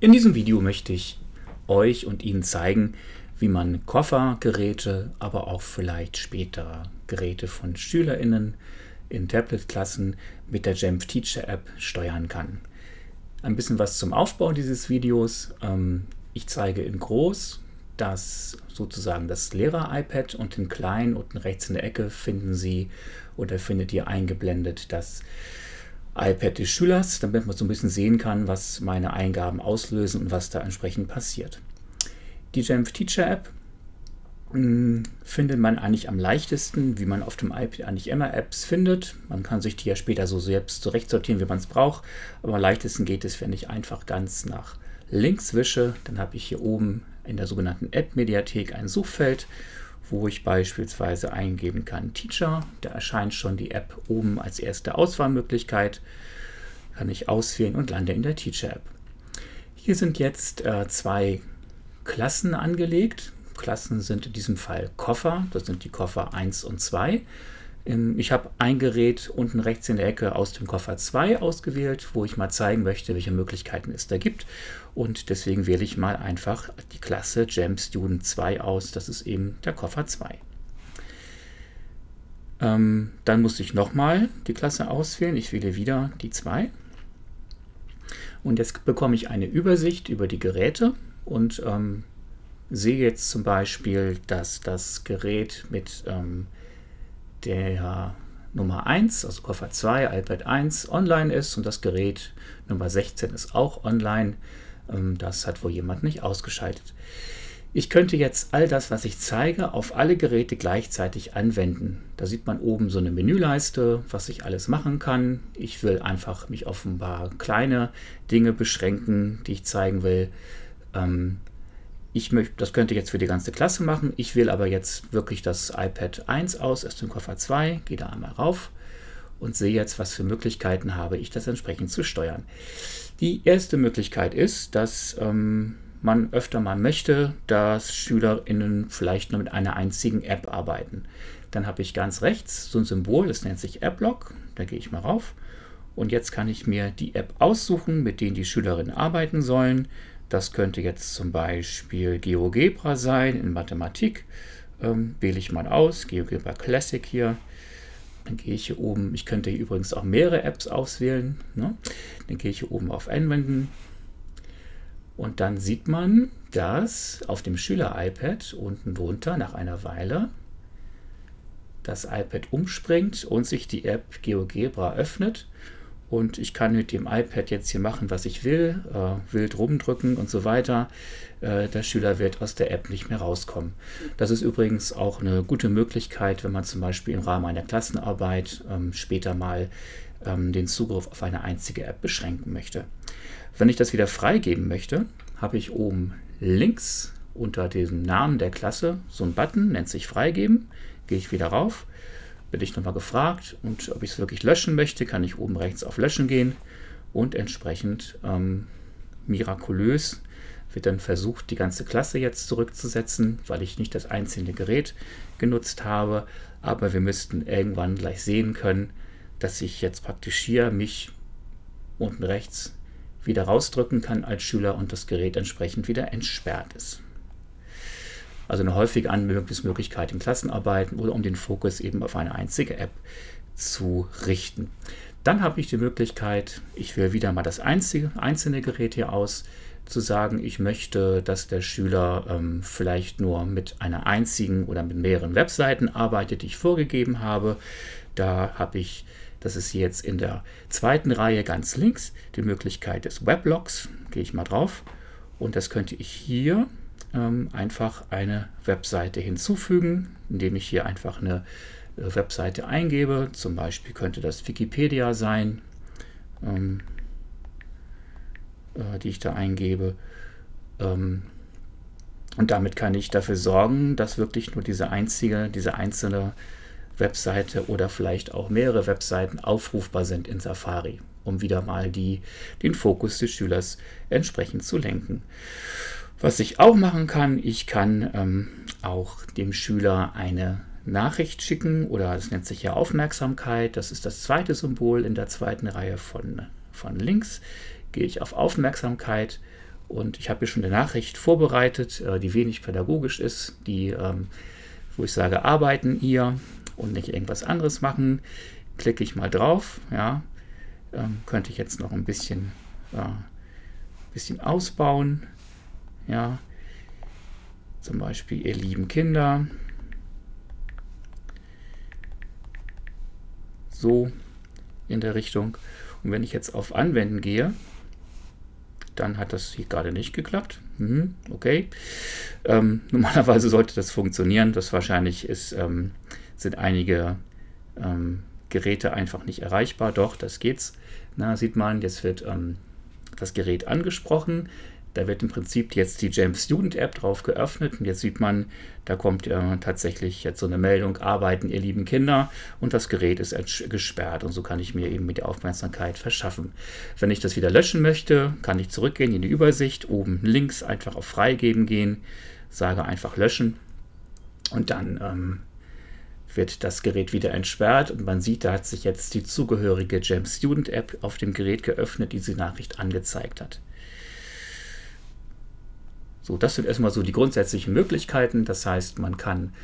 In diesem Video möchte ich euch und Ihnen zeigen, wie man Koffergeräte, aber auch vielleicht später Geräte von SchülerInnen in Tablet-Klassen mit der Jamf Teacher App steuern kann. Ein bisschen was zum Aufbau dieses Videos. Ähm, ich zeige in groß das sozusagen das Lehrer-iPad und in klein unten rechts in der Ecke finden Sie oder findet ihr eingeblendet das iPad des Schülers, damit man so ein bisschen sehen kann, was meine Eingaben auslösen und was da entsprechend passiert. Die Jamf Teacher App hm, findet man eigentlich am leichtesten, wie man auf dem iPad eigentlich immer Apps findet. Man kann sich die ja später so selbst zurechtsortieren, wie man es braucht. Aber am leichtesten geht es, wenn ich einfach ganz nach links wische. Dann habe ich hier oben in der sogenannten App-Mediathek ein Suchfeld wo ich beispielsweise eingeben kann Teacher. Da erscheint schon die App oben als erste Auswahlmöglichkeit. Kann ich auswählen und lande in der Teacher App. Hier sind jetzt äh, zwei Klassen angelegt. Klassen sind in diesem Fall Koffer. Das sind die Koffer 1 und 2. Ähm, ich habe ein Gerät unten rechts in der Ecke aus dem Koffer 2 ausgewählt, wo ich mal zeigen möchte, welche Möglichkeiten es da gibt. Und deswegen wähle ich mal einfach die Klasse Jam Student 2 aus. Das ist eben der Koffer 2. Ähm, dann muss ich nochmal die Klasse auswählen. Ich wähle wieder die 2. Und jetzt bekomme ich eine Übersicht über die Geräte und ähm, sehe jetzt zum Beispiel, dass das Gerät mit ähm, der Nummer 1, also Koffer 2, iPad 1, online ist und das Gerät Nummer 16 ist auch online. Ähm, das hat wohl jemand nicht ausgeschaltet. Ich könnte jetzt all das, was ich zeige, auf alle Geräte gleichzeitig anwenden. Da sieht man oben so eine Menüleiste, was ich alles machen kann. Ich will einfach mich paar kleine Dinge beschränken, die ich zeigen will. Ähm, ich möchte, das könnte ich jetzt für die ganze Klasse machen. Ich wähle aber jetzt wirklich das iPad 1 aus, erst den Koffer 2, gehe da einmal rauf und sehe jetzt, was für Möglichkeiten habe ich, das entsprechend zu steuern. Die erste Möglichkeit ist, dass ähm, man öfter mal möchte, dass SchülerInnen vielleicht nur mit einer einzigen App arbeiten. Dann habe ich ganz rechts so ein Symbol, das nennt sich AppLog. Da gehe ich mal rauf. Und jetzt kann ich mir die App aussuchen, mit denen die Schülerinnen arbeiten sollen. Das könnte jetzt zum Beispiel GeoGebra sein in Mathematik. Ähm, wähle ich mal aus, GeoGebra Classic hier. Dann gehe ich hier oben, ich könnte hier übrigens auch mehrere Apps auswählen. Ne? Dann gehe ich hier oben auf Anwenden. Und dann sieht man, dass auf dem Schüler-iPad unten drunter nach einer Weile das iPad umspringt und sich die App GeoGebra öffnet und ich kann mit dem iPad jetzt hier machen, was ich will, äh, wild rumdrücken und so weiter. Äh, der Schüler wird aus der App nicht mehr rauskommen. Das ist übrigens auch eine gute Möglichkeit, wenn man zum Beispiel im Rahmen einer Klassenarbeit ähm, später mal ähm, den Zugriff auf eine einzige App beschränken möchte. Wenn ich das wieder freigeben möchte, habe ich oben links unter dem Namen der Klasse so einen Button, nennt sich Freigeben. Gehe ich wieder rauf bin ich nochmal gefragt und ob ich es wirklich löschen möchte, kann ich oben rechts auf Löschen gehen und entsprechend ähm, mirakulös wird dann versucht, die ganze Klasse jetzt zurückzusetzen, weil ich nicht das einzelne Gerät genutzt habe. Aber wir müssten irgendwann gleich sehen können, dass ich jetzt praktisch hier mich unten rechts wieder rausdrücken kann als Schüler und das Gerät entsprechend wieder entsperrt ist. Also eine häufige Anwendungsmöglichkeit in Klassenarbeiten oder um den Fokus eben auf eine einzige App zu richten. Dann habe ich die Möglichkeit, ich wähle wieder mal das einzige, einzelne Gerät hier aus, zu sagen, ich möchte, dass der Schüler ähm, vielleicht nur mit einer einzigen oder mit mehreren Webseiten arbeitet, die ich vorgegeben habe. Da habe ich, das ist jetzt in der zweiten Reihe ganz links, die Möglichkeit des Weblogs. Gehe ich mal drauf. Und das könnte ich hier ähm, einfach eine Webseite hinzufügen, indem ich hier einfach eine äh, Webseite eingebe. Zum Beispiel könnte das Wikipedia sein, ähm, äh, die ich da eingebe. Ähm, und damit kann ich dafür sorgen, dass wirklich nur diese einzige, diese einzelne Webseite oder vielleicht auch mehrere Webseiten aufrufbar sind in Safari, um wieder mal die, den Fokus des Schülers entsprechend zu lenken. Was ich auch machen kann, ich kann ähm, auch dem Schüler eine Nachricht schicken oder es nennt sich ja Aufmerksamkeit. Das ist das zweite Symbol in der zweiten Reihe von, von links. Gehe ich auf Aufmerksamkeit Und ich habe hier schon eine Nachricht vorbereitet, äh, die wenig pädagogisch ist, die, ähm, wo ich sage, arbeiten hier und nicht irgendwas anderes machen. Klicke ich mal drauf, ja, ähm, könnte ich jetzt noch ein bisschen, äh, bisschen ausbauen, ja, zum Beispiel ihr lieben Kinder, so in der Richtung. Und wenn ich jetzt auf Anwenden gehe, dann hat das hier gerade nicht geklappt. Mhm, okay. Ähm, normalerweise sollte das funktionieren. Das wahrscheinlich ist, ähm, sind einige ähm, Geräte einfach nicht erreichbar. Doch, das geht's. Na, sieht man, jetzt wird ähm, das Gerät angesprochen. Da wird im Prinzip jetzt die James Student App drauf geöffnet und jetzt sieht man, da kommt äh, tatsächlich jetzt so eine Meldung, arbeiten ihr lieben Kinder und das Gerät ist gesperrt und so kann ich mir eben mit der Aufmerksamkeit verschaffen. Wenn ich das wieder löschen möchte, kann ich zurückgehen in die Übersicht, oben links einfach auf Freigeben gehen, sage einfach löschen und dann ähm, wird das Gerät wieder entsperrt und man sieht, da hat sich jetzt die zugehörige James Student App auf dem Gerät geöffnet, die diese Nachricht angezeigt hat. So, das sind erstmal so die grundsätzlichen Möglichkeiten. Das heißt, man kann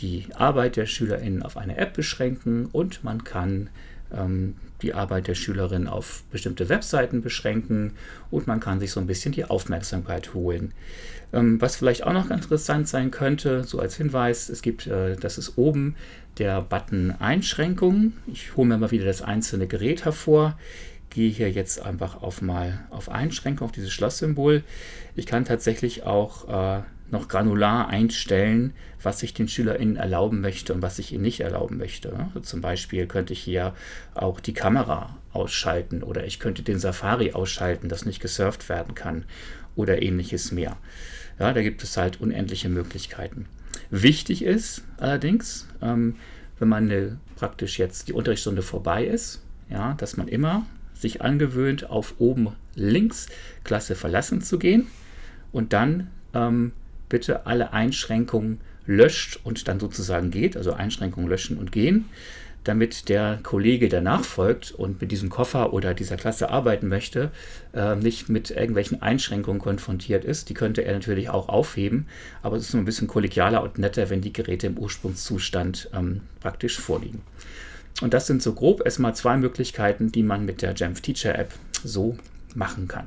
die Arbeit der SchülerInnen auf eine App beschränken und man kann ähm, die Arbeit der Schülerin auf bestimmte Webseiten beschränken und man kann sich so ein bisschen die Aufmerksamkeit holen. Ähm, was vielleicht auch noch ganz interessant sein könnte, so als Hinweis, es gibt, äh, das ist oben der Button Einschränkungen. Ich hole mir mal wieder das einzelne Gerät hervor gehe hier jetzt einfach auf mal auf Einschränkung, auf dieses Schlosssymbol. Ich kann tatsächlich auch äh, noch granular einstellen, was ich den SchülerInnen erlauben möchte und was ich ihnen nicht erlauben möchte. Also zum Beispiel könnte ich hier auch die Kamera ausschalten oder ich könnte den Safari ausschalten, dass nicht gesurft werden kann oder ähnliches mehr. Ja, da gibt es halt unendliche Möglichkeiten. Wichtig ist allerdings, ähm, wenn man eine, praktisch jetzt die Unterrichtsstunde vorbei ist, ja, dass man immer sich angewöhnt, auf oben links Klasse verlassen zu gehen und dann ähm, bitte alle Einschränkungen löscht und dann sozusagen geht, also Einschränkungen löschen und gehen, damit der Kollege, der nachfolgt und mit diesem Koffer oder dieser Klasse arbeiten möchte, äh, nicht mit irgendwelchen Einschränkungen konfrontiert ist. Die könnte er natürlich auch aufheben, aber es ist nur ein bisschen kollegialer und netter, wenn die Geräte im Ursprungszustand ähm, praktisch vorliegen. Und das sind so grob erstmal zwei Möglichkeiten, die man mit der Jamf Teacher App so machen kann.